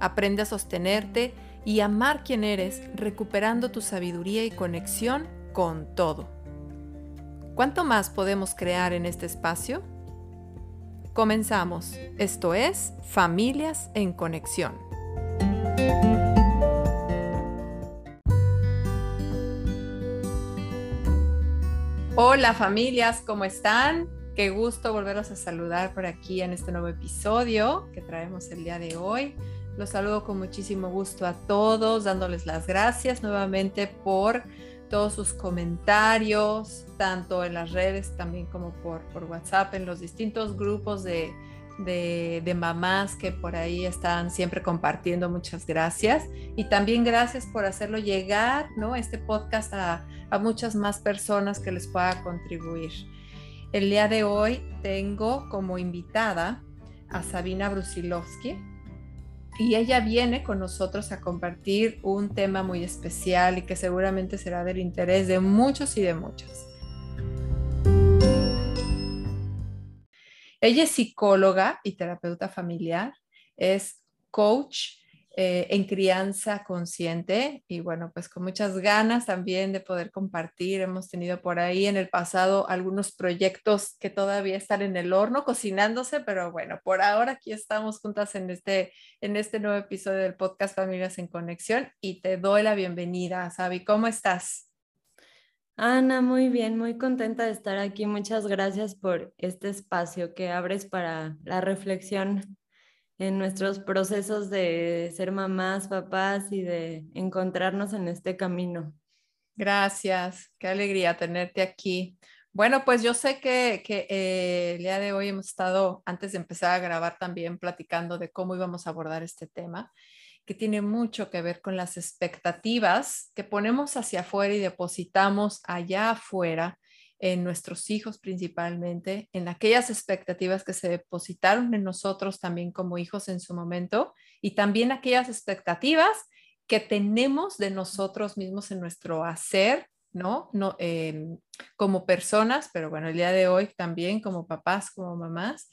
Aprende a sostenerte y amar quien eres, recuperando tu sabiduría y conexión con todo. ¿Cuánto más podemos crear en este espacio? Comenzamos. Esto es Familias en Conexión. Hola familias, ¿cómo están? Qué gusto volveros a saludar por aquí en este nuevo episodio que traemos el día de hoy. Los saludo con muchísimo gusto a todos, dándoles las gracias nuevamente por todos sus comentarios, tanto en las redes también como por, por WhatsApp, en los distintos grupos de, de, mamás que por ahí están siempre compartiendo. Muchas gracias. Y también gracias por hacerlo llegar, ¿no? Este podcast a, a muchas más personas que les pueda contribuir. El día de hoy tengo como invitada a Sabina Brusilowski y ella viene con nosotros a compartir un tema muy especial y que seguramente será del interés de muchos y de muchas. Ella es psicóloga y terapeuta familiar, es coach eh, en crianza consciente y bueno, pues con muchas ganas también de poder compartir. Hemos tenido por ahí en el pasado algunos proyectos que todavía están en el horno cocinándose, pero bueno, por ahora aquí estamos juntas en este, en este nuevo episodio del podcast Familias en Conexión y te doy la bienvenida, Sabi. ¿Cómo estás? Ana, muy bien, muy contenta de estar aquí. Muchas gracias por este espacio que abres para la reflexión en nuestros procesos de ser mamás, papás y de encontrarnos en este camino. Gracias, qué alegría tenerte aquí. Bueno, pues yo sé que, eh, el día de hoy hemos estado, antes de empezar a grabar también, platicando de cómo íbamos a abordar este tema, que tiene mucho que ver con las expectativas que ponemos hacia afuera y depositamos allá afuera en nuestros hijos principalmente, en aquellas expectativas que se depositaron en nosotros también como hijos en su momento y también aquellas expectativas que tenemos de nosotros mismos en nuestro hacer, ¿no? no em, como personas, pero bueno, el día de hoy también como papás, como mamás,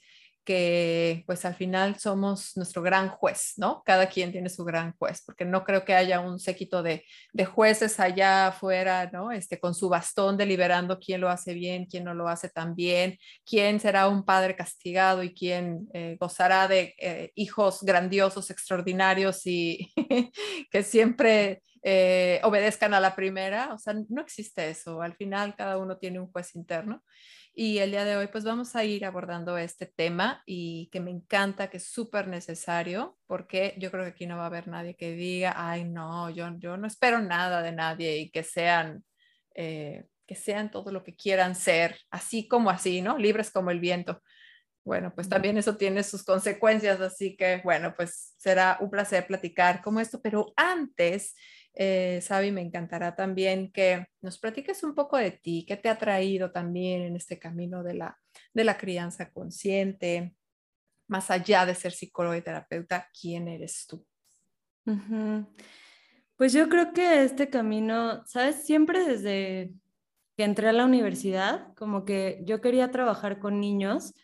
que pues al final somos nuestro gran juez, ¿no? Cada quien tiene su gran juez, porque no creo que haya un séquito de, jueces allá afuera, ¿no? Este, con su bastón deliberando quién lo hace bien, quién no lo hace tan bien, quién será un padre castigado y quién eh, gozará de eh, hijos grandiosos, extraordinarios y que siempre eh, obedezcan a la primera. O sea, no existe eso. Al final cada uno tiene un juez interno. Y el día de hoy pues vamos a ir abordando este tema y que me encanta, que es súper necesario, porque yo creo que aquí no va a haber nadie que diga, ay no, yo, yo no espero nada de nadie y que sean, eh, que sean todo lo que quieran ser, así como así, ¿no? Libres como el viento. Bueno, pues también eso tiene sus consecuencias, así que bueno, pues será un placer platicar como esto, pero antes eh, Sabi, me encantará también que nos platiques un poco de ti, qué te ha traído también en este camino de la, de la crianza consciente, más allá de ser psicólogo y terapeuta, ¿quién eres tú? Pues yo creo que este camino, sabes, siempre desde que entré a la universidad, como que yo quería trabajar con niños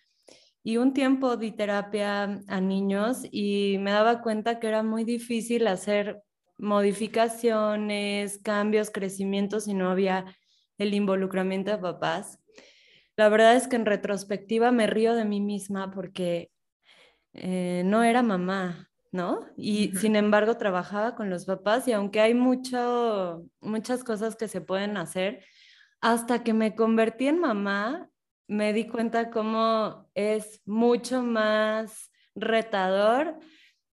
y un tiempo di terapia a niños y me daba cuenta que era muy difícil hacer modificaciones, cambios, crecimientos y no había el involucramiento de papás. La verdad es que en retrospectiva me río de mí misma porque eh, no era mamá, ¿no? Y sin embargo trabajaba con los papás y aunque hay mucho, muchas cosas que se pueden hacer, hasta que me convertí en mamá, me di cuenta cómo es mucho más retador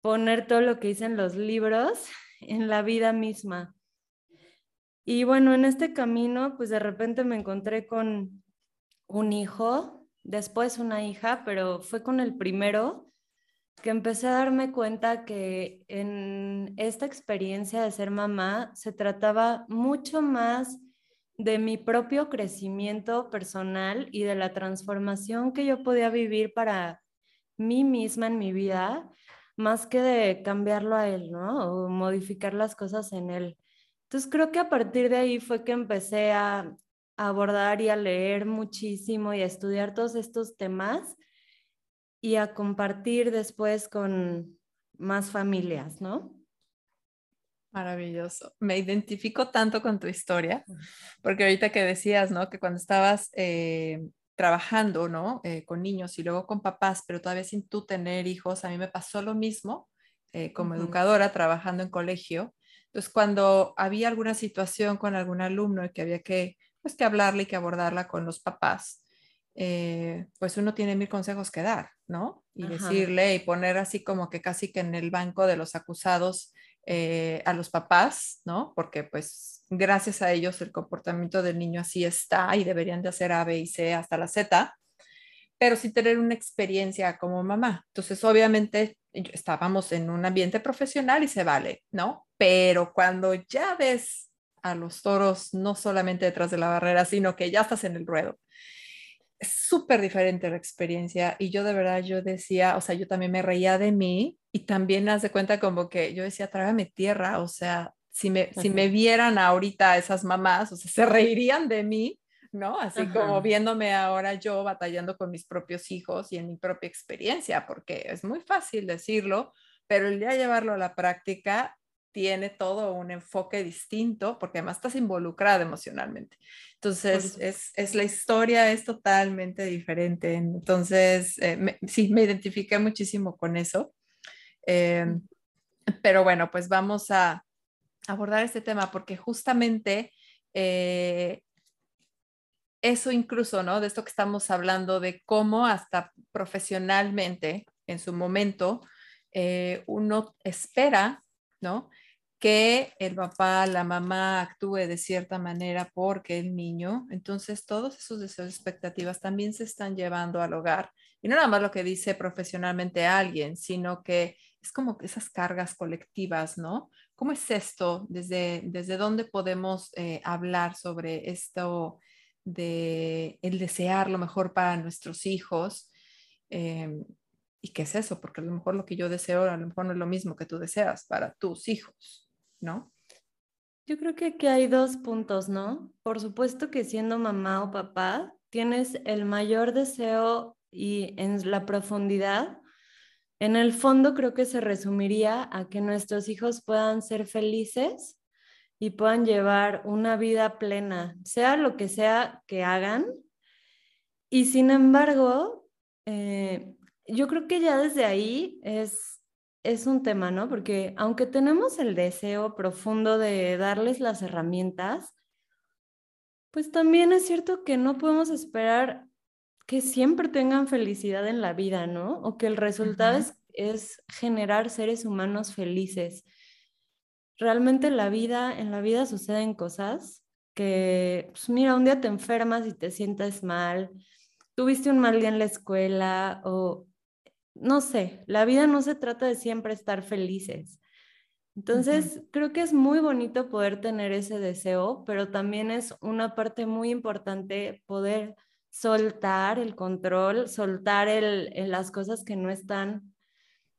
poner todo lo que dicen los libros en la vida misma. Y bueno, en este camino, pues de repente me encontré con un hijo, después una hija, pero fue con el primero que empecé a darme cuenta que en esta experiencia de ser mamá se trataba mucho más de mi propio crecimiento personal y de la transformación que yo podía vivir para mí misma en mi vida, más que de cambiarlo a él, ¿no? O modificar las cosas en él. Entonces creo que a partir de ahí fue que empecé a, abordar y a leer muchísimo y a estudiar todos estos temas y a compartir después con más familias, ¿no? Maravilloso. Me identifico tanto con tu historia, porque ahorita que decías, ¿no? Que cuando estabas eh, trabajando, ¿no? Eh, con niños y luego con papás, pero todavía sin tú tener hijos, a mí me pasó lo mismo eh, como educadora trabajando en colegio. Entonces, cuando había alguna situación con algún alumno y que había que, pues, que hablarle y que abordarla con los papás, eh, pues uno tiene mil consejos que dar, ¿no? Y decirle y poner así como que casi que en el banco de los acusados a los papás, ¿no? Porque pues gracias a ellos el comportamiento del niño así está y deberían de hacer A, B y C hasta la Z, pero sin tener una experiencia como mamá. Entonces, obviamente, estábamos en un ambiente profesional y se vale, ¿no? Pero cuando ya ves a los toros no solamente detrás de la barrera, sino que ya estás en el ruedo. Es súper diferente la experiencia y yo de verdad, yo decía, o sea, yo también me reía de mí y también haz de cuenta como que yo decía, trágame tierra, o sea, si me, si me vieran ahorita esas mamás, o sea, se reirían de mí, ¿no? Así como viéndome ahora yo batallando con mis propios hijos y en mi propia experiencia, porque es muy fácil decirlo, pero el día de llevarlo a la práctica tiene todo un enfoque distinto, porque además estás involucrada emocionalmente. Entonces, es, es, la historia es totalmente diferente. Entonces, eh, sí, me identifiqué muchísimo con eso. Em, pero bueno, pues vamos a, abordar este tema porque justamente eh, eso incluso, ¿no? De esto que estamos hablando, de cómo hasta profesionalmente, en su momento, eh, uno espera, ¿no? Que el papá, la mamá actúe de cierta manera porque el niño, entonces todos esos deseos, expectativas también se están llevando al hogar. Y no nada más lo que dice profesionalmente alguien, sino que es como esas cargas colectivas, ¿no? ¿Cómo es esto? ¿Desde, desde dónde podemos eh, hablar sobre esto de el desear lo mejor para nuestros hijos? Em, ¿Y qué es eso? Porque a lo mejor lo que yo deseo a lo mejor no es lo mismo que tú deseas para tus hijos, ¿no? Yo creo que aquí hay dos puntos, ¿no? Por supuesto que siendo mamá o papá, tienes el mayor deseo y en la profundidad en el fondo creo que se resumiría a que nuestros hijos puedan ser felices y puedan llevar una vida plena, sea lo que sea que hagan. Y sin embargo, eh, yo creo que ya desde ahí es, es un tema, ¿no? Porque aunque tenemos el deseo profundo de darles las herramientas, pues también es cierto que no podemos esperar que siempre tengan felicidad en la vida, ¿no? O que el resultado es, generar seres humanos felices. Realmente la vida, en la vida suceden cosas que, pues mira, un día te enfermas y te sientes mal, tuviste un mal día en la escuela o no sé, la vida no se trata de siempre estar felices. Entonces, creo que es muy bonito poder tener ese deseo, pero también es una parte muy importante poder soltar el control, soltar el, las cosas que no están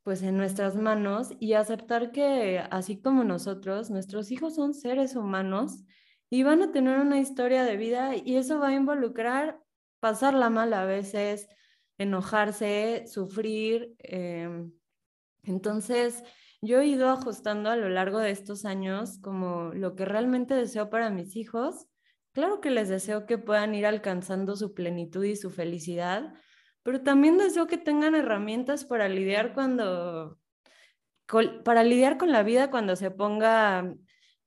pues en nuestras manos y aceptar que así como nosotros, nuestros hijos son seres humanos y van a tener una historia de vida y eso va a involucrar pasarla mal a veces, enojarse, sufrir. Em, entonces, yo he ido ajustando a lo largo de estos años como lo que realmente deseo para mis hijos Claro que les deseo que puedan ir alcanzando su plenitud y su felicidad, pero también deseo que tengan herramientas para lidiar cuando, para lidiar con la vida cuando se ponga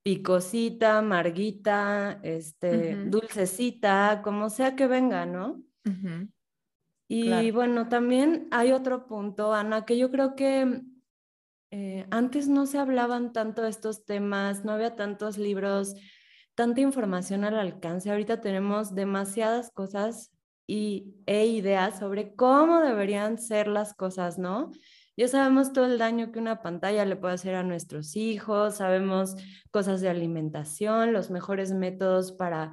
picosita, marguita, este, dulcecita, como sea que venga, ¿no? Y bueno, también hay otro punto, Ana, que yo creo que eh, antes no se hablaban tanto estos temas, no había tantos libros tanta información al alcance. Ahorita tenemos demasiadas cosas y, e ideas sobre cómo deberían ser las cosas, ¿no? Ya sabemos todo el daño que una pantalla le puede hacer a nuestros hijos, sabemos cosas de alimentación, los mejores métodos para,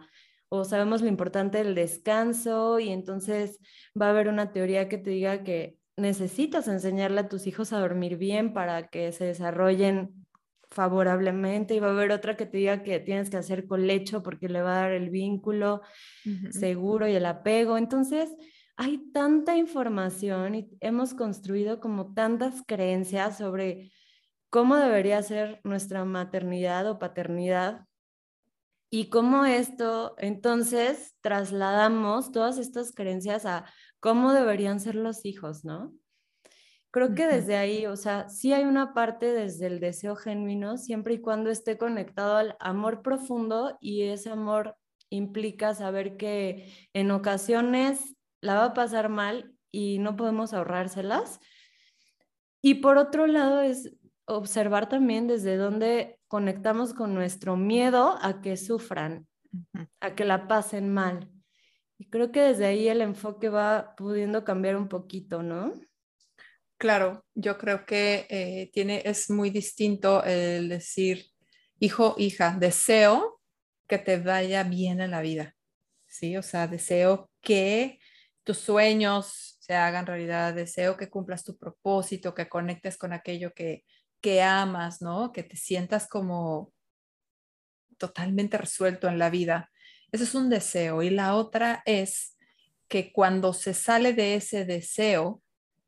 o sabemos lo importante del descanso y entonces va a haber una teoría que te diga que necesitas enseñarle a tus hijos a dormir bien para que se desarrollen favorablemente y va a haber otra que te diga que tienes que hacer colecho porque le va a dar el vínculo seguro y el apego. Entonces, hay tanta información y hemos construido como tantas creencias sobre cómo debería ser nuestra maternidad o paternidad y cómo esto, entonces, trasladamos todas estas creencias a cómo deberían ser los hijos, ¿no? Creo que desde ahí, o sea, sí hay una parte desde el deseo genuino, siempre y cuando esté conectado al amor profundo y ese amor implica saber que en ocasiones la va a pasar mal y no podemos ahorrárselas. Y por otro lado es observar también desde dónde conectamos con nuestro miedo a que sufran, a que la pasen mal. Y creo que desde ahí el enfoque va pudiendo cambiar un poquito, ¿no? Claro, yo creo que eh, tiene, es muy distinto el decir, hijo, hija, deseo que te vaya bien en la vida, ¿sí? O sea, deseo que tus sueños se hagan realidad, deseo que cumplas tu propósito, que conectes con aquello que, que amas, ¿no? Que te sientas como totalmente resuelto en la vida. Ese es un deseo. Y la otra es que cuando se sale de ese deseo,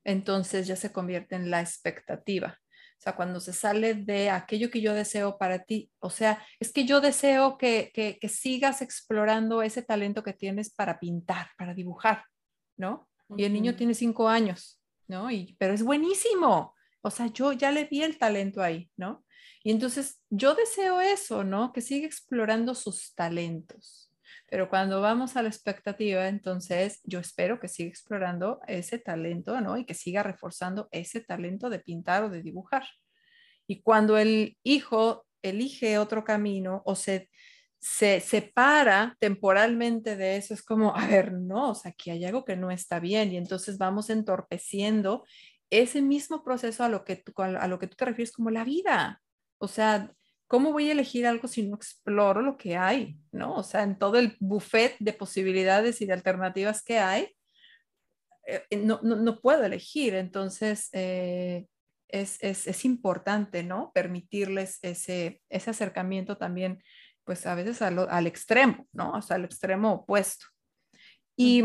entonces ya se convierte en la expectativa. O sea, cuando se sale de aquello que yo deseo para ti, o sea, es que yo deseo que, que, sigas explorando ese talento que tienes para pintar, para dibujar, ¿no? Y el niño tiene cinco años, ¿no? Y, pero es buenísimo. O sea, yo ya le vi el talento ahí, ¿no? Y entonces yo deseo eso, ¿no? Que siga explorando sus talentos. Pero cuando vamos a la expectativa, entonces yo espero que siga explorando ese talento, ¿no? Y que siga reforzando ese talento de pintar o de dibujar. Y cuando el hijo elige otro camino o se, se separa temporalmente de eso, es como, a ver, no, o sea, aquí hay algo que no está bien y entonces vamos entorpeciendo ese mismo proceso a lo que a lo que tú te refieres como la vida. O sea, ¿cómo voy a elegir algo si no exploro lo que hay? ¿No? O sea, en todo el buffet de posibilidades y de alternativas que hay, eh, eh, no, no, puedo elegir. Entonces, eh, es, es, es, importante, ¿no? Permitirles ese, ese acercamiento también, pues a veces al, al extremo, ¿no? O sea, al extremo opuesto. Y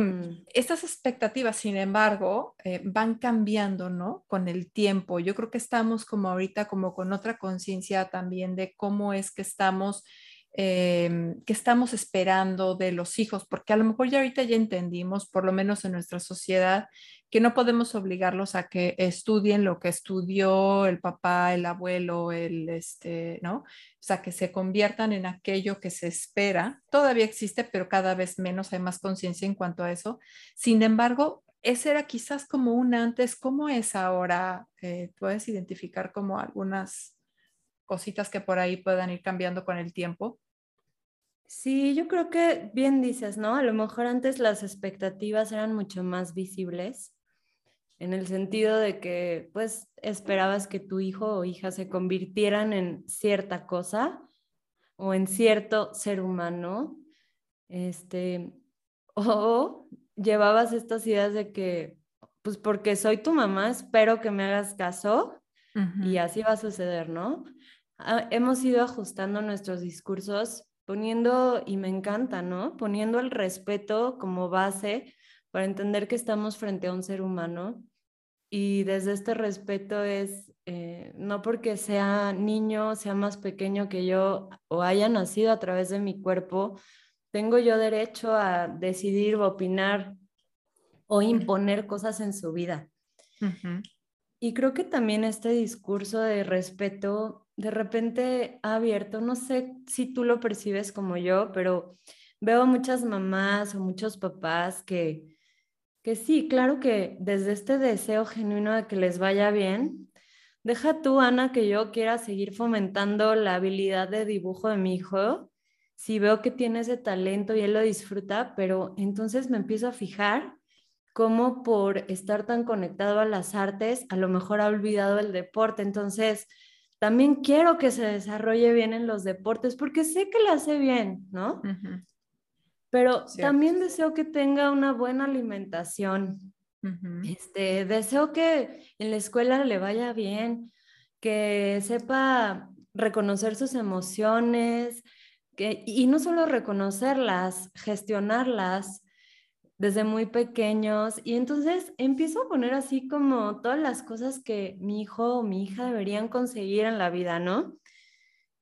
estas expectativas, sin embargo, eh, van cambiando, ¿no? Con el tiempo. Yo creo que estamos como ahorita, como con otra conciencia también de cómo es que estamos Em, que estamos esperando de los hijos, porque a lo mejor ya ahorita ya entendimos, por lo menos en nuestra sociedad, que no podemos obligarlos a que estudien lo que estudió el papá, el abuelo, el este, ¿no? O sea, que se conviertan en aquello que se espera. Todavía existe, pero cada vez menos hay más conciencia en cuanto a eso. Sin embargo, ese era quizás como un antes, ¿cómo es ahora? Eh, ¿Puedes identificar como algunas cositas que por ahí puedan ir cambiando con el tiempo. Sí, yo creo que bien dices, ¿no? A lo mejor antes las expectativas eran mucho más visibles, en el sentido de que pues esperabas que tu hijo o hija se convirtieran en cierta cosa o en cierto ser humano, este, o llevabas estas ideas de que, pues porque soy tu mamá, espero que me hagas caso y así va a suceder, ¿no? Ah, hemos ido ajustando nuestros discursos poniendo, y me encanta, ¿no? Poniendo el respeto como base para entender que estamos frente a un ser humano y desde este respeto es, eh, no porque sea niño, sea más pequeño que yo o haya nacido a través de mi cuerpo, tengo yo derecho a decidir, opinar o imponer cosas en su vida. Y creo que también este discurso de respeto de repente ha abierto, no sé si tú lo percibes como yo, pero veo muchas mamás o muchos papás que, que sí, claro que desde este deseo genuino de que les vaya bien, deja tú, Ana, que yo quiera seguir fomentando la habilidad de dibujo de mi hijo, si veo que tiene ese talento y él lo disfruta, pero entonces me empiezo a fijar cómo por estar tan conectado a las artes, a lo mejor ha olvidado el deporte. Entonces, también quiero que se desarrolle bien en los deportes porque sé que le hace bien, ¿no? Pero también deseo que tenga una buena alimentación. este, deseo que en la escuela le vaya bien, que sepa reconocer sus emociones, que, y no solo reconocerlas, gestionarlas, desde muy pequeños y entonces empiezo a poner así como todas las cosas que mi hijo o mi hija deberían conseguir en la vida, ¿no?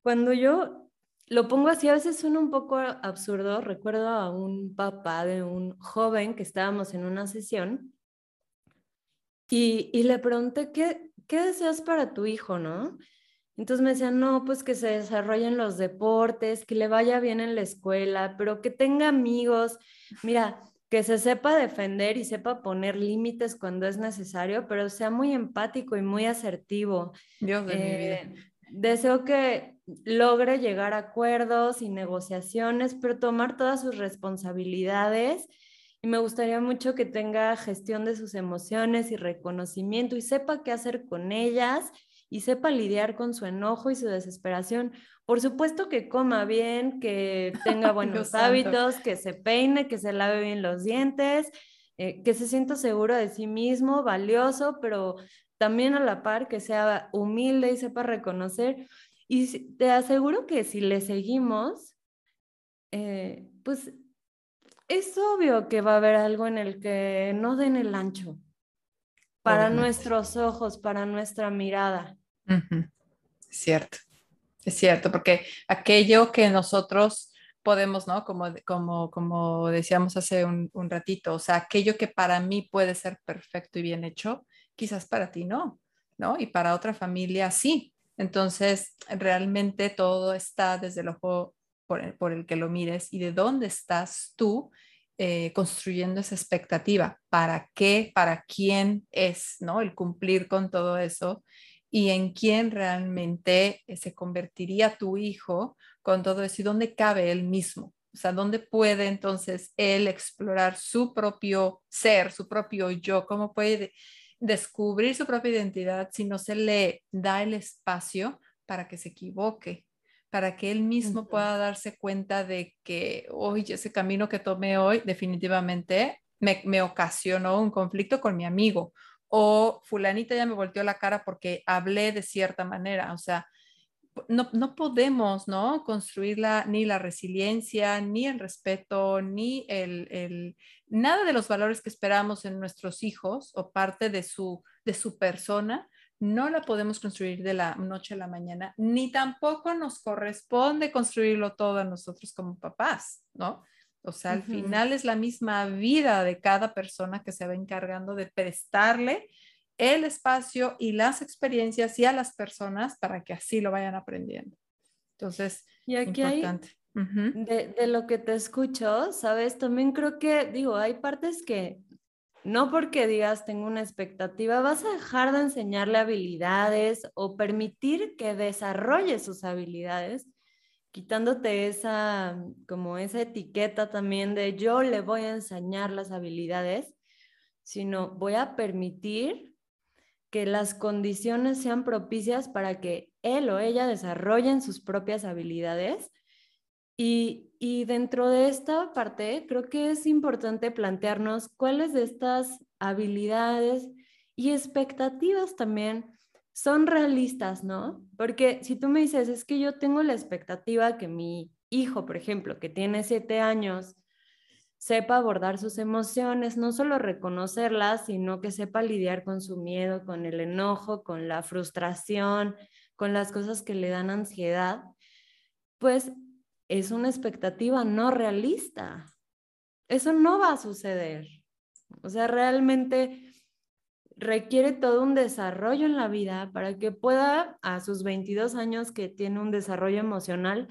Cuando yo lo pongo así, a veces suena un poco absurdo. Recuerdo a un papá de un joven que estábamos en una sesión y, le pregunté, ¿qué, ¿qué deseas para tu hijo, no? Entonces me decían, no, pues que se desarrollen los deportes, que le vaya bien en la escuela, pero que tenga amigos. Mira, que se sepa defender y sepa poner límites cuando es necesario, pero sea muy empático y muy asertivo. Dios de mi vida. Eh, deseo que logre llegar a acuerdos y negociaciones, pero tomar todas sus responsabilidades. Y me gustaría mucho que tenga gestión de sus emociones y reconocimiento y sepa qué hacer con ellas y sepa lidiar con su enojo y su desesperación. Por supuesto que coma bien, que tenga buenos hábitos, que se peine, que se lave bien los dientes, eh, que se sienta seguro de sí mismo, valioso, pero también a la par que sea humilde y sepa reconocer. Y te aseguro que si le seguimos, eh, pues es obvio que va a haber algo en el que no den el ancho para nuestros ojos, para nuestra mirada. Cierto, es cierto, porque aquello que nosotros podemos, ¿no? Como, como, como decíamos hace un, un, ratito, o sea, aquello que para mí puede ser perfecto y bien hecho, quizás para ti no, ¿no? Y para otra familia sí. Entonces, realmente todo está desde el ojo por el, por el que lo mires y de dónde estás tú eh, construyendo esa expectativa, para qué, para quién es, ¿no? El cumplir con todo eso y en quién realmente eh, se convertiría tu hijo con todo eso y dónde cabe él mismo. O sea, dónde puede entonces él explorar su propio ser, su propio yo, cómo puede descubrir su propia identidad si no se le da el espacio para que se equivoque, para que él mismo pueda darse cuenta de que, oye, ese camino que tomé hoy definitivamente me, me ocasionó un conflicto con mi amigo o fulanita ya me volteó la cara porque hablé de cierta manera, o sea, no, no podemos, ¿no? Construir ni la resiliencia, ni el respeto, ni el, el, nada de los valores que esperamos en nuestros hijos o parte de su, de su persona no la podemos construir de la noche a la mañana, ni tampoco nos corresponde construirlo todo a nosotros como papás, ¿no? O sea, al final es la misma vida de cada persona que se va encargando de prestarle el espacio y las experiencias y a las personas para que así lo vayan aprendiendo. Entonces, y aquí importante. de, de, lo que te escucho, sabes, también creo que, digo, hay partes que no porque digas tengo una expectativa, vas a dejar de enseñarle habilidades o permitir que desarrolle sus habilidades, quitándote esa, como esa etiqueta también de yo le voy a enseñar las habilidades, sino voy a permitir que las condiciones sean propicias para que él o ella desarrollen sus propias habilidades. Y, dentro de esta parte, creo que es importante plantearnos cuáles de estas habilidades y expectativas también son realistas, ¿no? Porque si tú me dices, es que yo tengo la expectativa que mi hijo, por ejemplo, que tiene siete años, sepa abordar sus emociones, no solo reconocerlas, sino que sepa lidiar con su miedo, con el enojo, con la frustración, con las cosas que le dan ansiedad, pues es una expectativa no realista. Eso no va a suceder. O sea, realmente requiere todo un desarrollo en la vida para que pueda, a sus 22 años que tiene un desarrollo emocional,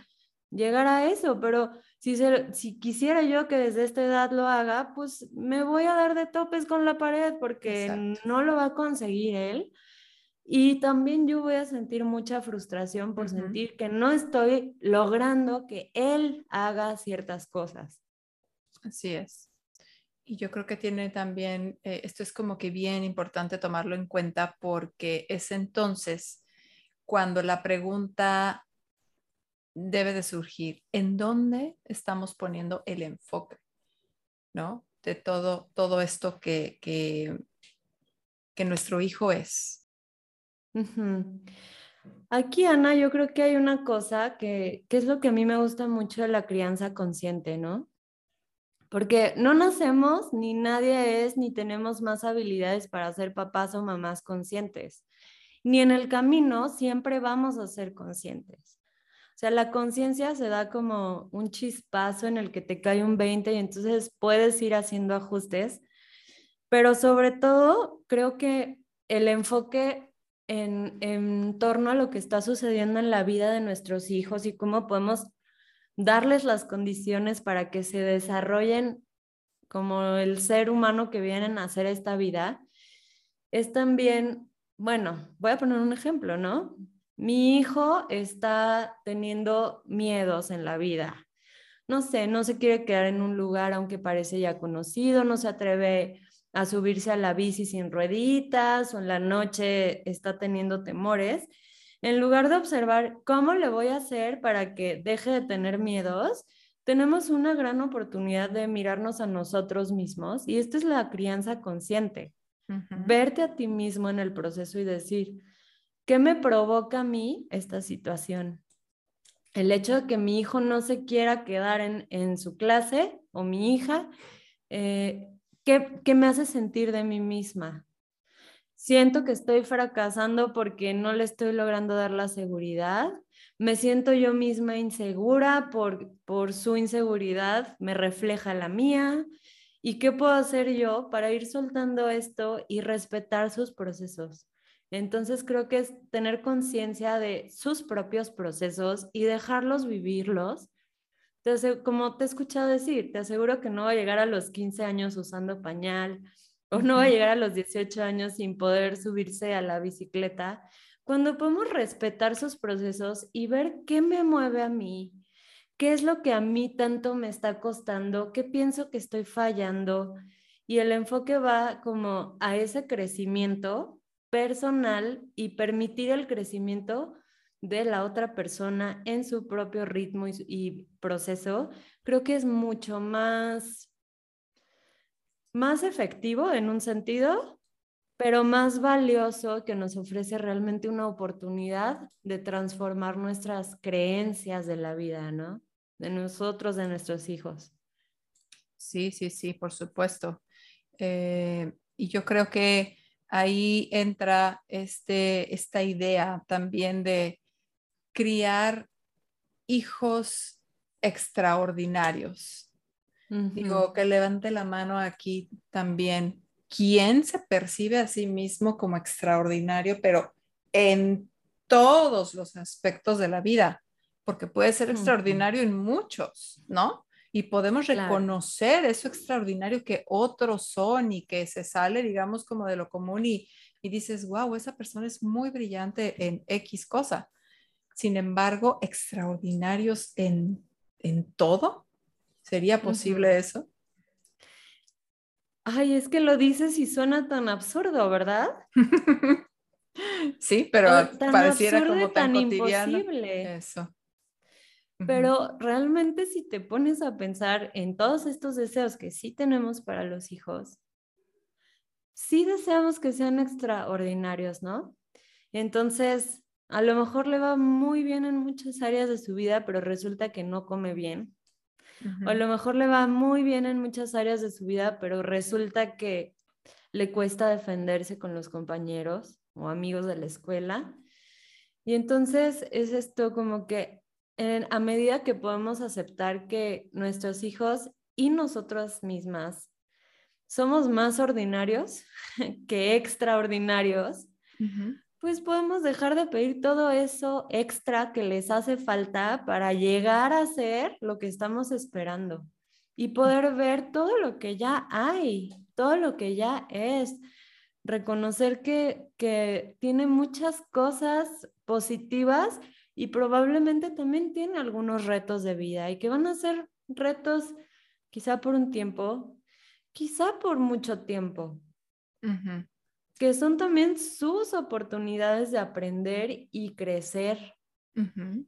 llegar a eso. Pero si, si quisiera yo que desde esta edad lo haga, pues me voy a dar de topes con la pared porque no lo va a conseguir él. Y también yo voy a sentir mucha frustración por sentir que no estoy logrando que él haga ciertas cosas. Así es. Y yo creo que tiene también, eh, esto es como que bien importante tomarlo en cuenta porque es entonces cuando la pregunta debe de surgir, ¿en dónde estamos poniendo el enfoque? ¿No? De todo, todo esto que, que, que nuestro hijo es. Aquí, Ana, yo creo que hay una cosa que, que es lo que a mí me gusta mucho de la crianza consciente, ¿no? Porque no nacemos, ni nadie es, ni tenemos más habilidades para ser papás o mamás conscientes. Ni en el camino siempre vamos a ser conscientes. O sea, la conciencia se da como un chispazo en el que te cae un 20 y entonces puedes ir haciendo ajustes, pero sobre todo creo que el enfoque en, en torno a lo que está sucediendo en la vida de nuestros hijos y cómo podemos darles las condiciones para que se desarrollen como el ser humano que vienen a hacer esta vida, es también, bueno, voy a poner un ejemplo, ¿no? Mi hijo está teniendo miedos en la vida. No sé, no se quiere quedar en un lugar aunque parece ya conocido, no se atreve a subirse a la bici sin rueditas o en la noche está teniendo temores en lugar de observar cómo le voy a hacer para que deje de tener miedos, tenemos una gran oportunidad de mirarnos a nosotros mismos y esta es la crianza consciente. Verte a ti mismo en el proceso y decir, ¿qué me provoca a mí esta situación? El hecho de que mi hijo no se quiera quedar en, su clase o mi hija, eh, ¿qué, ¿qué me hace sentir de mí misma? Siento que estoy fracasando porque no le estoy logrando dar la seguridad, me siento yo misma insegura por, por su inseguridad, me refleja la mía. ¿Y qué puedo hacer yo para ir soltando esto y respetar sus procesos? Entonces creo que es tener conciencia de sus propios procesos y dejarlos vivirlos. Entonces, como te he escuchado decir, te aseguro que no va a llegar a los 15 años usando pañal, o no va a llegar a los 18 años sin poder subirse a la bicicleta, cuando podemos respetar sus procesos y ver qué me mueve a mí, qué es lo que a mí tanto me está costando, qué pienso que estoy fallando, y el enfoque va como a ese crecimiento personal y permitir el crecimiento de la otra persona en su propio ritmo y, y proceso, creo que es mucho más más efectivo en un sentido, pero más valioso que nos ofrece realmente una oportunidad de transformar nuestras creencias de la vida, ¿no? De nosotros, de nuestros hijos. Sí, sí, sí, por supuesto. Eh, y yo creo que ahí entra este, esta idea también de criar hijos extraordinarios, Digo, que levante la mano aquí también. ¿Quién se percibe a sí mismo como extraordinario, pero en todos los aspectos de la vida? Porque puede ser extraordinario en muchos, ¿no? Y podemos reconocer eso extraordinario que otros son y que se sale, digamos, como de lo común y, y dices, wow, esa persona es muy brillante en X cosa. Sin embargo, extraordinarios en, en todo, ¿Sería posible eso? Ay, es que lo dices y suena tan absurdo, ¿verdad? sí, pero pareciera como tan, imposible. Eso. Pero realmente si te pones a pensar en todos estos deseos que sí tenemos para los hijos, sí deseamos que sean extraordinarios, ¿no? Entonces, a lo mejor le va muy bien en muchas áreas de su vida, pero resulta que no come bien o a lo mejor le va muy bien en muchas áreas de su vida, pero resulta que le cuesta defenderse con los compañeros o amigos de la escuela. Y entonces es esto como que a medida que podemos aceptar que nuestros hijos y nosotras mismas somos más ordinarios que extraordinarios, pues podemos dejar de pedir todo eso extra que les hace falta para llegar a ser lo que estamos esperando y poder ver todo lo que ya hay, todo lo que ya es. Reconocer que, que tiene muchas cosas positivas y probablemente también tiene algunos retos de vida y que van a ser retos quizá por un tiempo, quizá por mucho tiempo, que son también sus oportunidades de aprender y crecer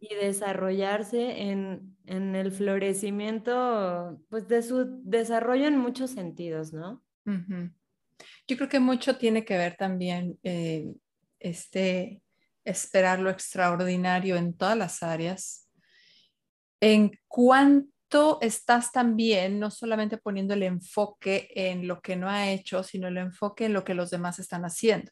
y desarrollarse en, en, el florecimiento, pues de su desarrollo en muchos sentidos, ¿no? Yo creo que mucho tiene que ver también eh, este esperar lo extraordinario en todas las áreas. En cuanto estás también no solamente poniendo el enfoque en lo que no ha hecho, sino el enfoque en lo que los demás están haciendo,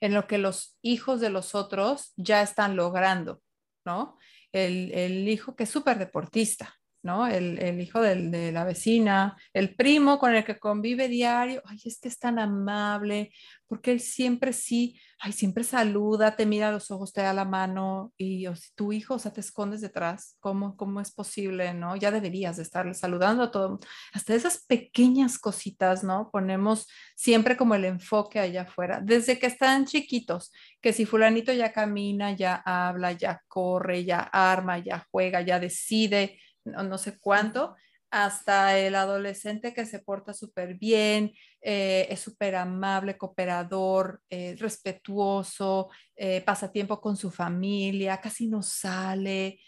en lo que los hijos de los otros ya están logrando, ¿no? El, el hijo que es súper deportista, ¿no? El, hijo de la vecina, el primo con el que convive diario, ay, es es tan amable, porque él siempre sí, ay, siempre saluda, te mira a los ojos, te da la mano, y si tu hijo, o sea, te escondes detrás, ¿cómo, cómo es posible, no? Ya deberías de estarle saludando a todo, hasta esas pequeñas cositas, ¿no? Ponemos siempre como el enfoque allá afuera, desde que están chiquitos, que si fulanito ya camina, ya habla, ya corre, ya arma, ya juega, ya decide, no, sé cuánto, hasta el adolescente que se porta súper bien, eh, es súper amable, cooperador, eh, respetuoso, eh, pasa tiempo con su familia, casi no sale,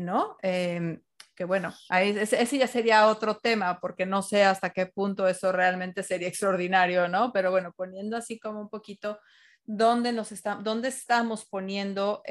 ¿no? Em, que bueno, ese, ya sería otro tema, porque no sé hasta qué punto eso realmente sería extraordinario, ¿no? Pero bueno, poniendo así como un poquito dónde, nos está, dónde estamos poniendo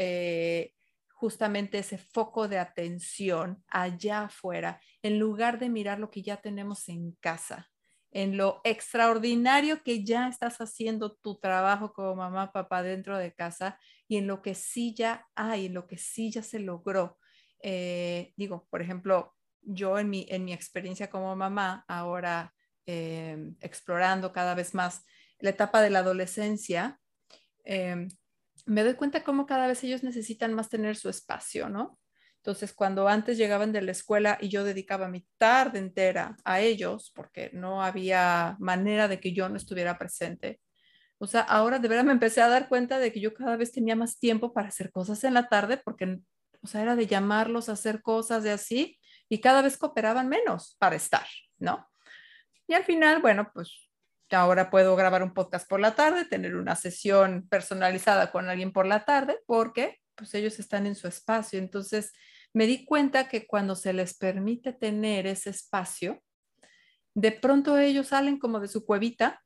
justamente ese foco de atención allá afuera, en lugar de mirar lo que ya tenemos en casa, en lo extraordinario que ya estás haciendo tu trabajo como mamá, papá dentro de casa y en lo que sí ya hay, lo que sí ya se logró. Eh, digo, por ejemplo, yo en mi, en mi experiencia como mamá, ahora eh, explorando cada vez más la etapa de la adolescencia, eh, me doy cuenta cómo cada vez ellos necesitan más tener su espacio, ¿no? Entonces, cuando antes llegaban de la escuela y yo dedicaba mi tarde entera a ellos, porque no había manera de que yo no estuviera presente, o sea, ahora de verdad me empecé a dar cuenta de que yo cada vez tenía más tiempo para hacer cosas en la tarde, porque, o sea, era de llamarlos a hacer cosas de así, y cada vez cooperaban menos para estar, ¿no? Y al final, bueno, pues ahora puedo grabar un podcast por la tarde, tener una sesión personalizada con alguien por la tarde, porque pues ellos están en su espacio. Entonces, me di cuenta que cuando se les permite tener ese espacio, de pronto ellos salen como de su cuevita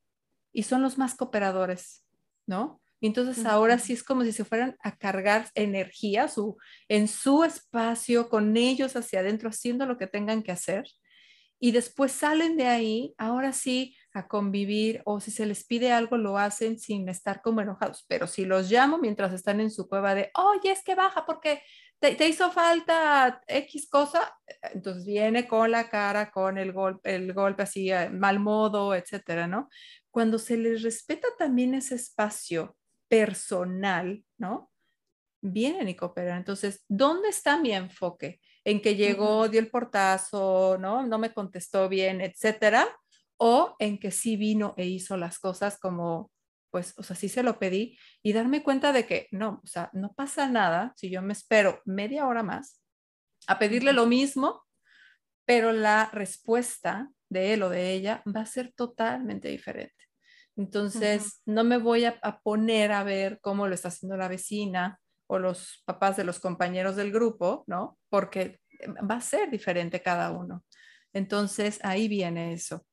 y son los más cooperadores, ¿no? entonces ahora sí es como si se fueran a cargar energía su, en su espacio, con ellos hacia adentro, haciendo lo que tengan que hacer. Y después salen de ahí, ahora sí, a convivir o si se les pide algo lo hacen sin estar como enojados, pero si los llamo mientras están en su cueva de, oye, es que baja porque te, hizo falta X cosa, entonces viene con la cara, con el golpe, el golpe así, eh, mal modo, etcétera, ¿no? Cuando se les respeta también ese espacio personal, ¿no? Vienen y cooperan. Entonces, ¿dónde está mi enfoque? En que llegó, dio el portazo, ¿no? No me contestó bien, etcétera o en que sí vino e hizo las cosas como, pues, o sea, sí se lo pedí y darme cuenta de que no, o sea, no pasa nada si yo me espero media hora más a pedirle lo mismo, pero la respuesta de él o de ella va a ser totalmente diferente. Entonces, no me voy a, a, poner a ver cómo lo está haciendo la vecina o los papás de los compañeros del grupo, ¿no? Porque va a ser diferente cada uno. Entonces, ahí viene eso.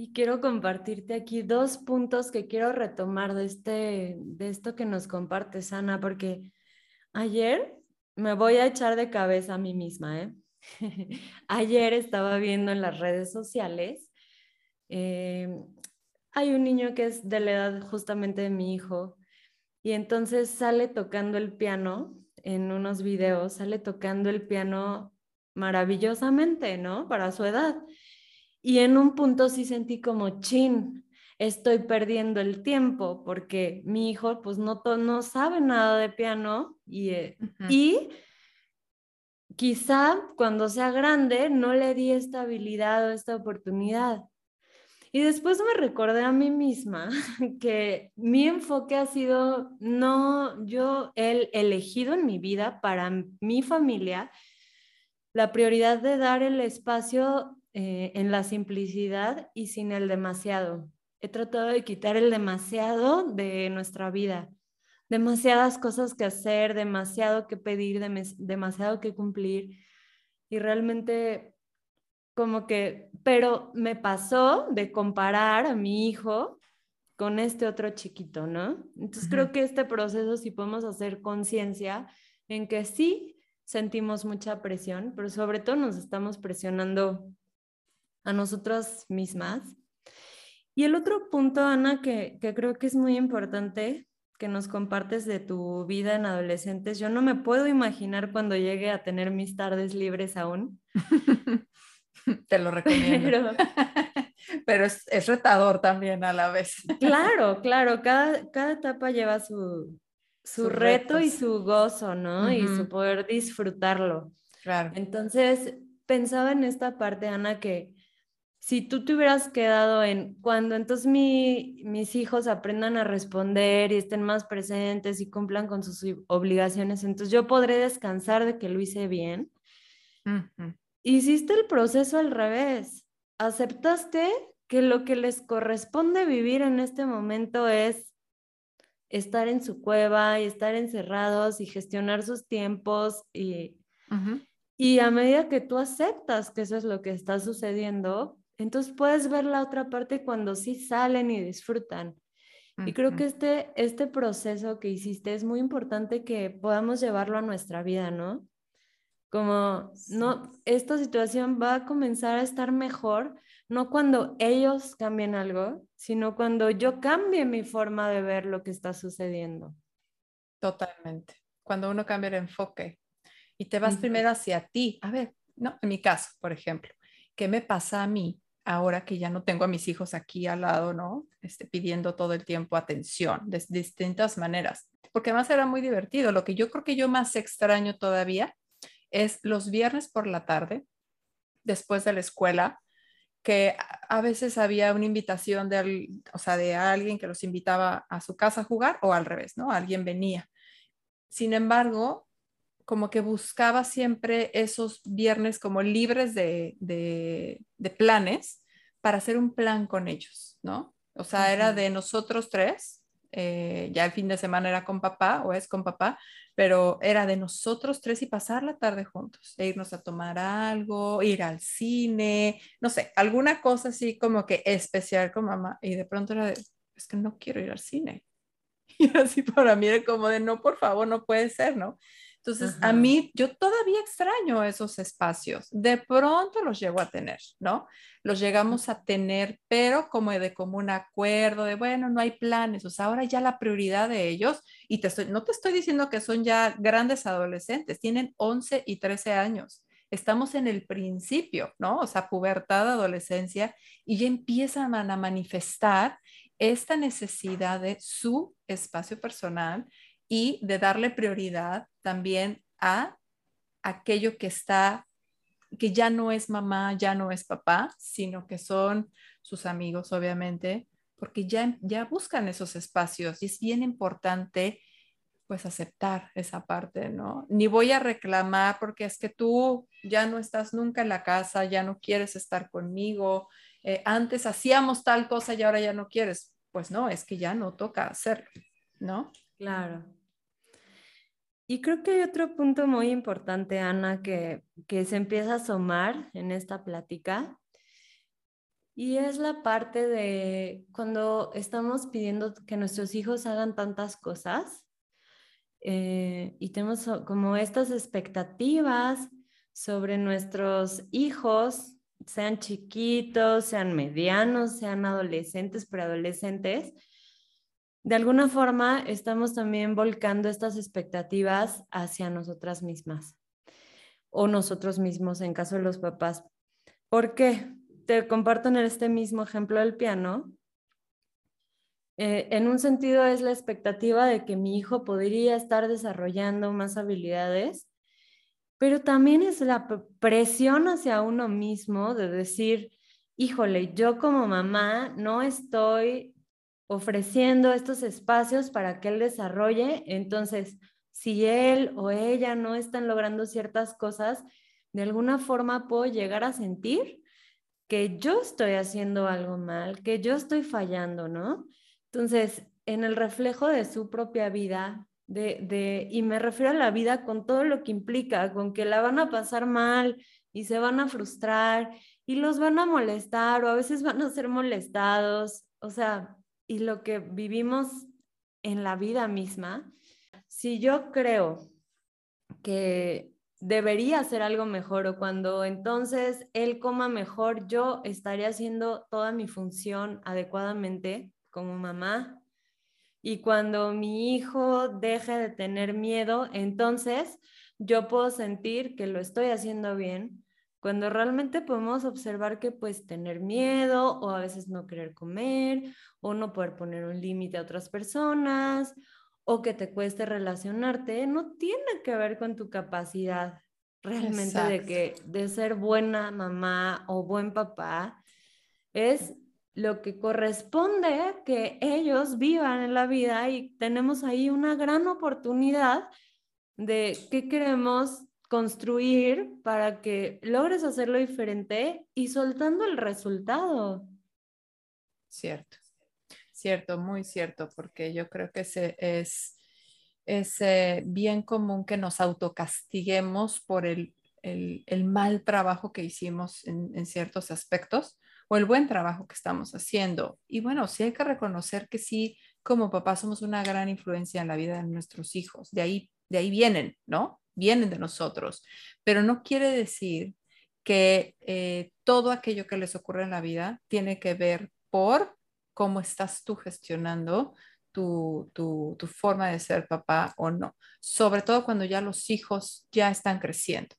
Y quiero compartirte aquí dos puntos que quiero retomar de, este, de esto que nos compartes, Ana, porque ayer me voy a echar de cabeza a mí misma. ¿eh? ayer estaba viendo en las redes sociales, eh, hay un niño que es de la edad justamente de mi hijo, y entonces sale tocando el piano en unos videos, sale tocando el piano maravillosamente, ¿no? Para su edad. Y en un punto sí sentí como, chin, estoy perdiendo el tiempo porque mi hijo pues no, no sabe nada de piano y, eh, y quizá cuando sea grande no le di esta habilidad o esta oportunidad. Y después me recordé a mí misma que mi enfoque ha sido no yo el elegido en mi vida para mi familia la prioridad de dar el espacio eh, en la simplicidad y sin el demasiado. He tratado de quitar el demasiado de nuestra vida. Demasiadas cosas que hacer, demasiado que pedir, demasiado que cumplir. Y realmente como que, pero me pasó de comparar a mi hijo con este otro chiquito, ¿no? Entonces creo que este proceso sí podemos hacer conciencia en que sí sentimos mucha presión, pero sobre todo nos estamos presionando a nosotras mismas. Y el otro punto, Ana, que, que creo que es muy importante que nos compartes de tu vida en adolescentes, yo no me puedo imaginar cuando llegue a tener mis tardes libres aún. Te lo recomiendo. Pero, es, retador también a la vez. Claro, claro, cada, cada etapa lleva su, su reto y su gozo, ¿no? Y su poder disfrutarlo. Claro. Entonces, pensaba en esta parte, Ana, que si tú te hubieras quedado en cuando entonces mis hijos aprendan a responder y estén más presentes y cumplan con sus obligaciones, entonces yo podré descansar de que lo hice bien. Hiciste el proceso al revés. Aceptaste que lo que les corresponde vivir en este momento es estar en su cueva y estar encerrados y gestionar sus tiempos y, y a medida que tú aceptas que eso es lo que está sucediendo, entonces puedes ver la otra parte cuando sí salen y disfrutan. Y creo que este, este proceso que hiciste es muy importante que podamos llevarlo a nuestra vida, ¿no? Como, no, esta situación va a comenzar a estar mejor, no cuando ellos cambien algo, sino cuando yo cambie mi forma de ver lo que está sucediendo. Totalmente. Cuando uno cambia el enfoque y te vas primero hacia ti. A ver, no, en mi caso, por ejemplo, ¿qué me pasa a mí ahora que ya no tengo a mis hijos aquí al lado, ¿no? Este, pidiendo todo el tiempo atención de distintas maneras. Porque además era muy divertido. Lo que yo creo que yo más extraño todavía es los viernes por la tarde, después de la escuela, que a veces había una invitación de, o sea, de alguien que los invitaba a su casa a jugar o al revés, ¿no? Alguien venía. Sin embargo, como que buscaba siempre esos viernes como libres de, de, planes para hacer un plan con ellos, ¿no? O sea, era de nosotros tres, eh, ya el fin de semana era con papá o es con papá, pero era de nosotros tres y pasar la tarde juntos, e irnos a tomar algo, ir al cine, no sé, alguna cosa así como que especial con mamá. Y de pronto era de, es que no quiero ir al cine. Y así para mí era como de, no, por favor, no puede ser, ¿no? Entonces, a mí, yo todavía extraño esos espacios. De pronto los llego a tener, ¿no? Los llegamos a tener, pero como de común acuerdo, de bueno, no hay planes. O sea, ahora ya la prioridad de ellos, y te estoy, no te estoy diciendo que son ya grandes adolescentes, tienen 11 y 13 años. Estamos en el principio, ¿no? O sea, pubertad, adolescencia, y ya empiezan a manifestar esta necesidad de su espacio personal y de darle prioridad también a aquello que está, que ya no es mamá, ya no es papá, sino que son sus amigos, obviamente, porque ya, ya buscan esos espacios y es bien importante pues aceptar esa parte, ¿no? Ni voy a reclamar porque es que tú ya no estás nunca en la casa, ya no quieres estar conmigo, eh, antes hacíamos tal cosa y ahora ya no quieres. Pues no, es que ya no toca hacerlo, ¿no? Claro. Y creo que hay otro punto muy importante, Ana, que, que se empieza a asomar en esta plática. Y es la parte de cuando estamos pidiendo que nuestros hijos hagan tantas cosas eh, y tenemos como estas expectativas sobre nuestros hijos, sean chiquitos, sean medianos, sean adolescentes, preadolescentes, de alguna forma estamos también volcando estas expectativas hacia nosotras mismas o nosotros mismos en caso de los papás. ¿Por qué? Te comparto en este mismo ejemplo del piano. Eh, en un sentido es la expectativa de que mi hijo podría estar desarrollando más habilidades, pero también es la presión hacia uno mismo de decir, híjole, yo como mamá no estoy ofreciendo estos espacios para que él desarrolle. Entonces, si él o ella no están logrando ciertas cosas, de alguna forma puedo llegar a sentir que yo estoy haciendo algo mal, que yo estoy fallando, ¿no? Entonces, en el reflejo de su propia vida, de, de, y me refiero a la vida con todo lo que implica, con que la van a pasar mal y se van a frustrar y los van a molestar o a veces van a ser molestados, o sea, y lo que vivimos en la vida misma, si yo creo que debería hacer algo mejor o cuando entonces él coma mejor, yo estaría haciendo toda mi función adecuadamente como mamá. Y cuando mi hijo deje de tener miedo, entonces yo puedo sentir que lo estoy haciendo bien. Cuando realmente podemos observar que pues tener miedo o a veces no querer comer o no poder poner un límite a otras personas o que te cueste relacionarte, no tiene que ver con tu capacidad realmente de que de ser buena mamá o buen papá es lo que corresponde que ellos vivan en la vida y tenemos ahí una gran oportunidad de qué queremos construir para que logres hacerlo diferente y soltando el resultado. Cierto. Cierto, muy cierto, porque yo creo que ese es, es bien común que nos autocastiguemos por el, el, mal trabajo que hicimos en, en, ciertos aspectos o el buen trabajo que estamos haciendo. Y bueno, sí hay que reconocer que sí, como papá somos una gran influencia en la vida de nuestros hijos. De ahí, de ahí vienen, ¿no? Vienen de nosotros. Pero no quiere decir que eh, todo aquello que les ocurre en la vida tiene que ver por cómo estás tú gestionando tu, tu, forma de ser papá o no. Sobre todo cuando ya los hijos ya están creciendo.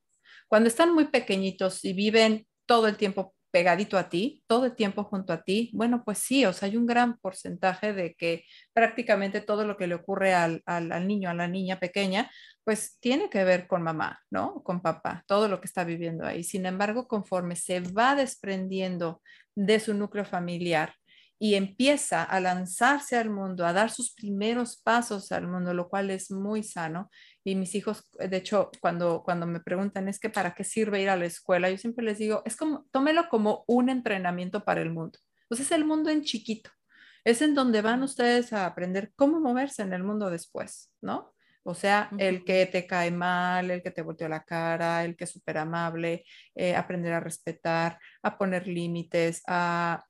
Cuando están muy pequeñitos y viven todo el tiempo pegadito a ti, todo el tiempo junto a ti, bueno, pues sí, o sea, hay un gran porcentaje de que prácticamente todo lo que le ocurre al, al, al, niño, a la niña pequeña, pues tiene que ver con mamá, ¿no? Con papá, todo lo que está viviendo ahí. Sin embargo, conforme se va desprendiendo de su núcleo familiar, y empieza a lanzarse al mundo, a dar sus primeros pasos al mundo, lo cual es muy sano. Y mis hijos, de hecho, cuando, cuando me preguntan, es que para qué sirve ir a la escuela, yo siempre les digo, es como, tómelo como un entrenamiento para el mundo. Pues es el mundo en chiquito. Es en donde van ustedes a aprender cómo moverse en el mundo después, ¿no? O sea, el que te cae mal, el que te volteó la cara, el que es súper amable, eh, aprender a respetar, a poner límites, a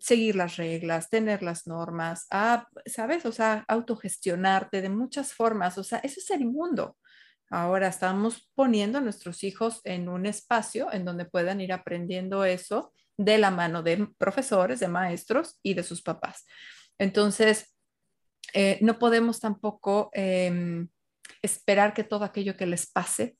seguir las reglas, tener las normas, a, ¿sabes? O sea, autogestionarte de muchas formas. O sea, ese es el mundo. Ahora estamos poniendo a nuestros hijos en un espacio en donde puedan ir aprendiendo eso de la mano de profesores, de maestros y de sus papás. Entonces, eh, no podemos tampoco em, esperar que todo aquello que les pase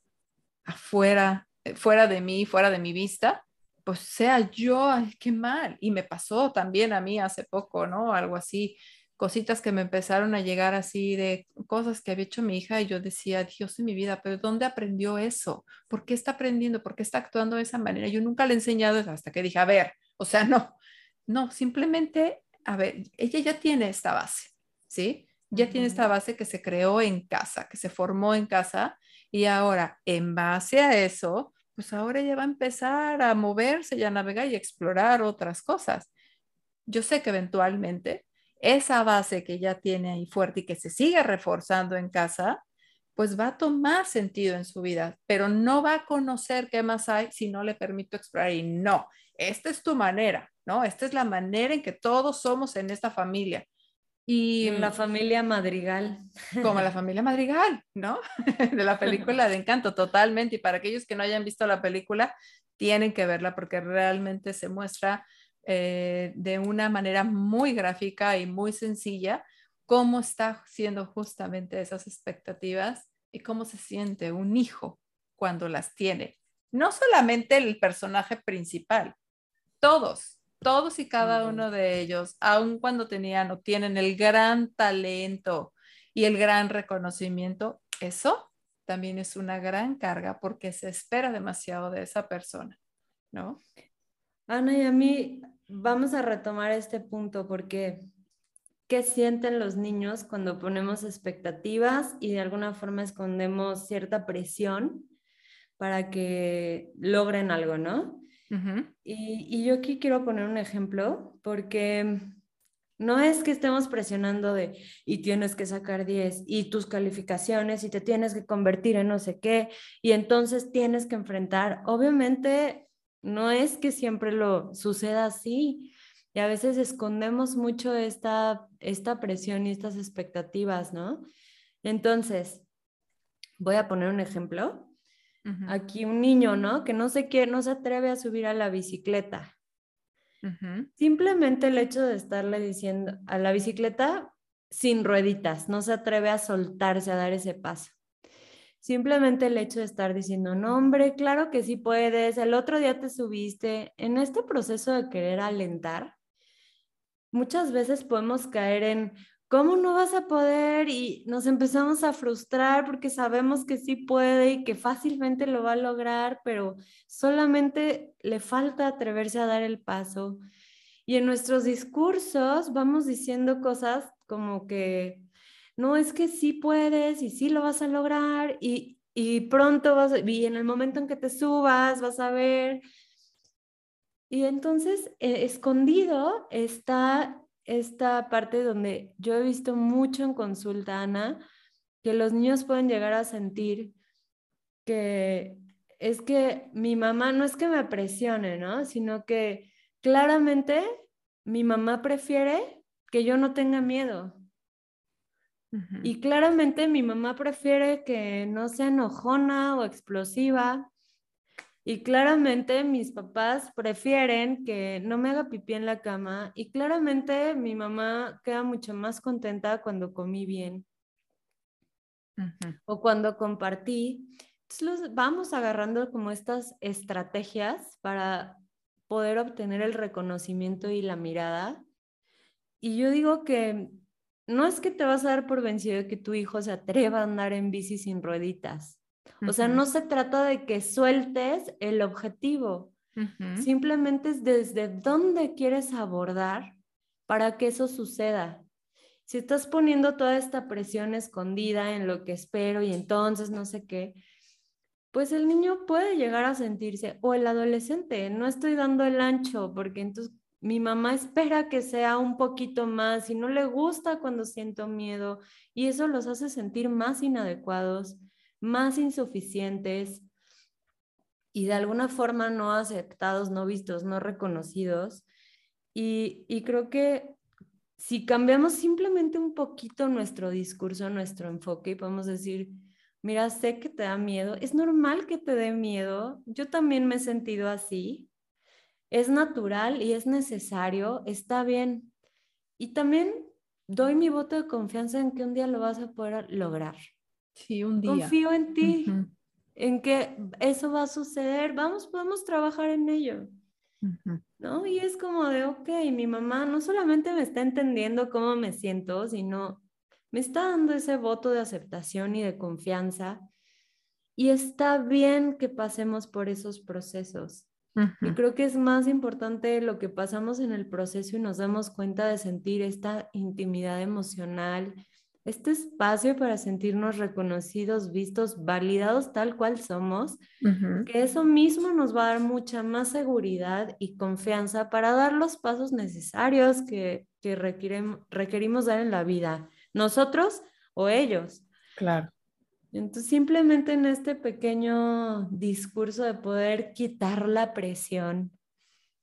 afuera, eh, fuera de mí, fuera de mi vista, pues sea yo, ay, qué mal. Y me pasó también a mí hace poco, ¿no? Algo así, cositas que me empezaron a llegar así de cosas que había hecho mi hija y yo decía, Dios en mi vida, pero ¿dónde aprendió eso? ¿Por qué está aprendiendo? ¿Por qué está actuando de esa manera? Yo nunca le he enseñado eso hasta que dije, a ver, o sea, no, no, simplemente, a ver, ella ya tiene esta base, ¿sí? Ya tiene esta base que se creó en casa, que se formó en casa y ahora en base a eso, pues ahora ya va a empezar a moverse y a navegar y explorar otras cosas. Yo sé que eventualmente esa base que ya tiene ahí fuerte y que se sigue reforzando en casa, pues va a tomar sentido en su vida, pero no va a conocer qué más hay si no le permito explorar. Y no, esta es tu manera, ¿no? Esta es la manera en que todos somos en esta familia. Y la familia Madrigal. Como la familia Madrigal, ¿no? De la película de Encanto, totalmente. Y para aquellos que no hayan visto la película, tienen que verla porque realmente se muestra eh, de una manera muy gráfica y muy sencilla cómo está siendo justamente esas expectativas y cómo se siente un hijo cuando las tiene. No solamente el personaje principal, todos, todos y cada uno de ellos, aun cuando tenían o tienen el gran talento y el gran reconocimiento, eso también es una gran carga porque se espera demasiado de esa persona, ¿no? Ana, y a mí vamos a retomar este punto porque ¿qué sienten los niños cuando ponemos expectativas y de alguna forma escondemos cierta presión para que logren algo, ¿no? Y, y yo aquí quiero poner un ejemplo porque no es que estemos presionando de y tienes que sacar 10 y tus calificaciones y te tienes que convertir en no sé qué y entonces tienes que enfrentar. Obviamente no es que siempre lo suceda así y a veces escondemos mucho esta, esta presión y estas expectativas, ¿no? Entonces, voy a poner un ejemplo. Aquí un niño, ¿no? Que no se quiere, no se atreve a subir a la bicicleta Simplemente el hecho de estarle diciendo a la bicicleta sin rueditas, no se atreve a soltarse, a dar ese paso. Simplemente el hecho de estar diciendo, no, hombre, claro que sí puedes, el otro día te subiste. En este proceso de querer alentar, muchas veces podemos caer en, ¿cómo no vas a poder? Y nos empezamos a frustrar porque sabemos que sí puede y que fácilmente lo va a lograr, pero solamente le falta atreverse a dar el paso. Y en nuestros discursos vamos diciendo cosas como que, no, es que sí puedes y sí lo vas a lograr y, y pronto vas, y en el momento en que te subas vas a ver. Y entonces, eh, escondido está esta parte donde yo he visto mucho en consulta, Ana, que los niños pueden llegar a sentir que es que mi mamá no es que me presione, ¿no? Sino que claramente mi mamá prefiere que yo no tenga miedo. Y claramente mi mamá prefiere que no sea enojona o explosiva y claramente mis papás prefieren que no me haga pipí en la cama y claramente mi mamá queda mucho más contenta cuando comí bien o cuando compartí. Entonces vamos agarrando como estas estrategias para poder obtener el reconocimiento y la mirada. Y yo digo que no es que te vas a dar por vencido de que tu hijo se atreva a andar en bici sin rueditas. O sea, no se trata de que sueltes el objetivo, simplemente es desde dónde quieres abordar para que eso suceda. Si estás poniendo toda esta presión escondida en lo que espero y entonces no sé qué, pues el niño puede llegar a sentirse, o el adolescente, no estoy dando el ancho porque entonces mi mamá espera que sea un poquito más y no le gusta cuando siento miedo y eso los hace sentir más inadecuados más insuficientes y de alguna forma no aceptados, no vistos, no reconocidos. Y, creo que si cambiamos simplemente un poquito nuestro discurso, nuestro enfoque y podemos decir, mira, sé que te da miedo, es normal que te dé miedo, yo también me he sentido así, es natural y es necesario, está bien. Y también doy mi voto de confianza en que un día lo vas a poder lograr. Sí, un día. Confío en ti, en que eso va a suceder. Vamos, podemos trabajar en ello. ¿No? Y es como de, ok, mi mamá no solamente me está entendiendo cómo me siento, sino me está dando ese voto de aceptación y de confianza. Y está bien que pasemos por esos procesos. Y creo que es más importante lo que pasamos en el proceso y nos damos cuenta de sentir esta intimidad emocional, este espacio para sentirnos reconocidos, vistos, validados tal cual somos, que eso mismo nos va a dar mucha más seguridad y confianza para dar los pasos necesarios que, que requerimos dar en la vida, nosotros o ellos. Claro. Entonces, simplemente en este pequeño discurso de poder quitar la presión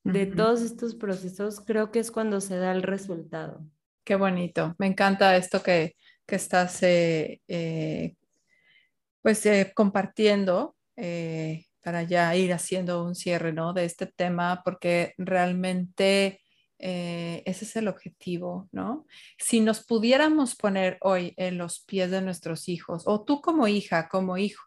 de todos estos procesos, creo que es cuando se da el resultado. Qué bonito. Me encanta esto que, que estás eh, eh, pues eh, compartiendo para ya ir haciendo un cierre ¿no? de este tema, porque realmente ese es el objetivo, ¿no? Si nos pudiéramos poner hoy en los pies de nuestros hijos, o tú como hija, como hijo,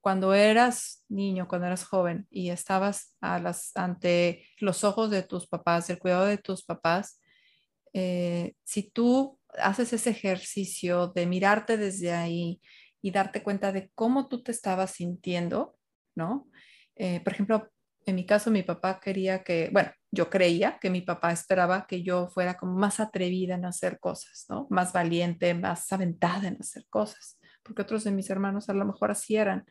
cuando eras niño, cuando eras joven y estabas a las, ante los ojos de tus papás, el cuidado de tus papás, si tú haces ese ejercicio de mirarte desde ahí y darte cuenta de cómo tú te estabas sintiendo, ¿no? Eh, por ejemplo, en mi caso, mi papá quería que, bueno, yo creía que mi papá esperaba que yo fuera como más atrevida en hacer cosas, ¿no? Más valiente, más aventada en hacer cosas, porque otros de mis hermanos a lo mejor así eran.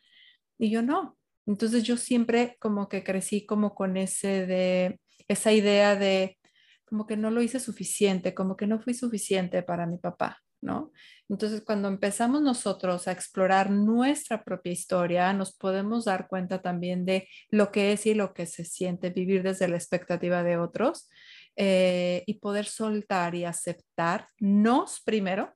Y yo no, Entonces yo siempre como que crecí como con ese de, esa idea de como que no lo hice suficiente, como que no fui suficiente para mi papá, ¿no? Entonces, cuando empezamos nosotros a explorar nuestra propia historia, nos podemos dar cuenta también de lo que es y lo que se siente vivir desde la expectativa de otros eh, y poder soltar y aceptarnos primero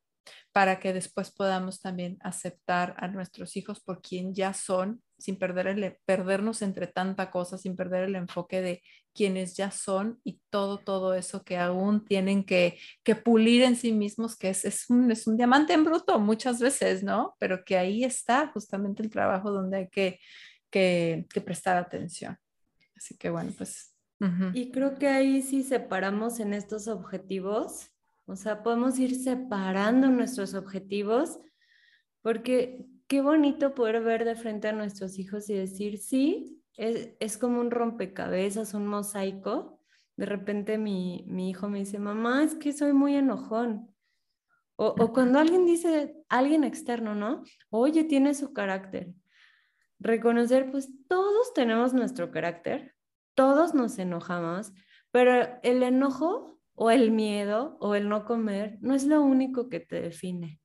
para que después podamos también aceptar a nuestros hijos por quien ya son, sin perder el, perdernos entre tanta cosa, sin perder el enfoque de quienes ya son y todo, todo eso que aún tienen que, que pulir en sí mismos, que es, es, un, es un diamante en bruto muchas veces, ¿no? Pero que ahí está justamente el trabajo donde hay que, que, que prestar atención. Así que bueno, pues... Y creo que ahí sí separamos en estos objetivos, o sea, podemos ir separando nuestros objetivos, porque qué bonito poder ver de frente a nuestros hijos y decir, sí, es, es como un rompecabezas, un mosaico. De repente mi, mi, hijo me dice, mamá, es que soy muy enojón. O, o cuando alguien dice, alguien externo, ¿no? Oye, tiene su carácter. Reconocer, pues todos tenemos nuestro carácter, todos nos enojamos, pero el enojo o el miedo o el no comer no es lo único que te define,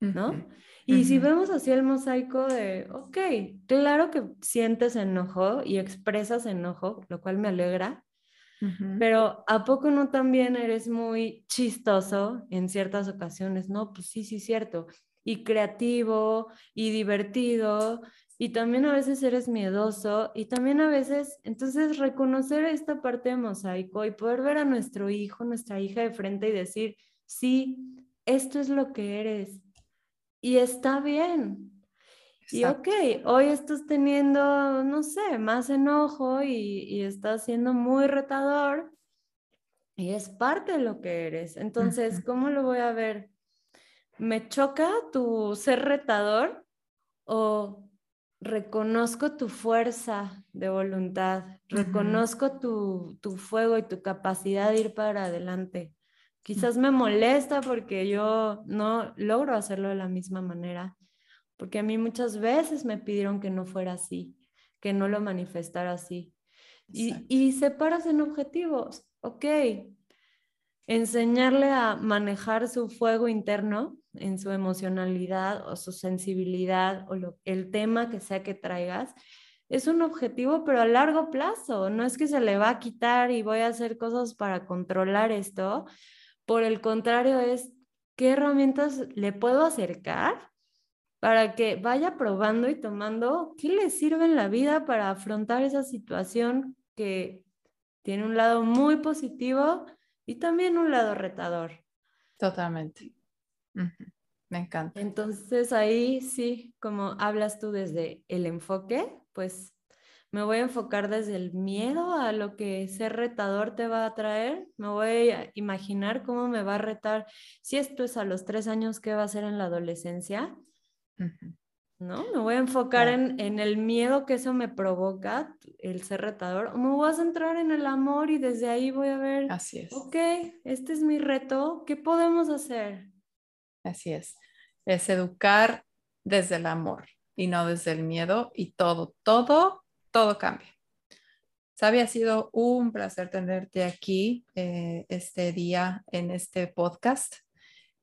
¿no? Y si vemos así el mosaico de, ok, claro que sientes enojo y expresas enojo, lo cual me alegra, pero ¿a poco no también eres muy chistoso en ciertas ocasiones? No, pues sí, sí, cierto. Y creativo y divertido y también a veces eres miedoso y también a veces, entonces reconocer esta parte de mosaico y poder ver a nuestro hijo, nuestra hija de frente y decir, sí, esto es lo que eres y está bien. Y ok, hoy estás teniendo, no sé, más enojo y, y estás siendo muy retador y es parte de lo que eres. Entonces, ¿cómo lo voy a ver? ¿Me choca tu ser retador o reconozco tu fuerza de voluntad, reconozco tu, tu, fuego y tu capacidad de ir para adelante. Quizás me molesta porque yo no logro hacerlo de la misma manera, porque a mí muchas veces me pidieron que no fuera así, que no lo manifestara así. Y, y separas en objetivos, ok, enseñarle a manejar su fuego interno en su emocionalidad o su sensibilidad o el tema que sea que traigas, es un objetivo, pero a largo plazo. No es que se le va a quitar y voy a hacer cosas para controlar esto. Por el contrario, es qué herramientas le puedo acercar para que vaya probando y tomando qué le sirve en la vida para afrontar esa situación que tiene un lado muy positivo y también un lado retador. Totalmente. Me encanta. Entonces ahí sí, como hablas tú desde el enfoque, pues me voy a enfocar desde el miedo a lo que ser retador te va a traer. Me voy a imaginar cómo me va a retar. Si esto es a los tres años, ¿qué va a ser en la adolescencia? ¿No? Me voy a enfocar en, en, el miedo que eso me provoca, el ser retador. O me voy a centrar en el amor y desde ahí voy a ver. Así es. Ok, este es mi reto. ¿Qué podemos hacer? Así es. Es educar desde el amor y no desde el miedo y todo, todo, todo cambia. Sabi, ha sido un placer tenerte aquí eh, este día en este podcast,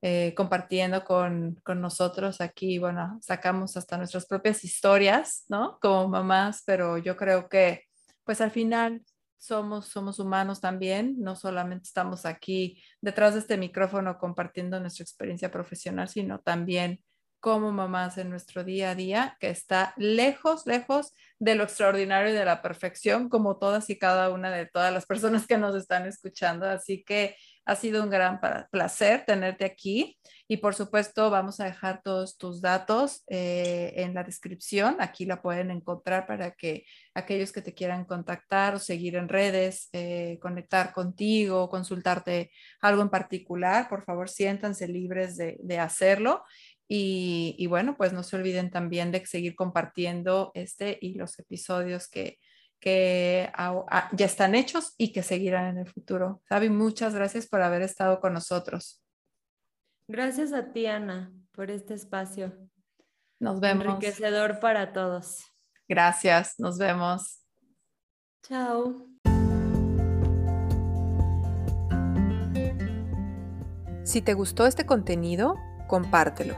eh, compartiendo con, con, nosotros aquí. Bueno, sacamos hasta nuestras propias historias, ¿no? Como mamás, pero yo creo que, pues al final somos, somos humanos también, no solamente estamos aquí detrás de este micrófono compartiendo nuestra experiencia profesional, sino también como mamás en nuestro día a día, que está lejos, lejos de lo extraordinario y de la perfección, como todas y cada una de todas las personas que nos están escuchando. Así que ha sido un gran placer tenerte aquí y por supuesto vamos a dejar todos tus datos eh, en la descripción. Aquí la pueden encontrar para que aquellos que te quieran contactar o seguir en redes, eh, conectar contigo, consultarte algo en particular, por favor siéntanse libres de, de hacerlo. Y, y, bueno, pues no se olviden también de seguir compartiendo este y los episodios que, que ya están hechos y que seguirán en el futuro. Sabi, muchas gracias por haber estado con nosotros. Gracias a ti, Ana, por este espacio. Nos vemos. Enriquecedor para todos. Gracias, nos vemos. Chao. Si te gustó este contenido, compártelo.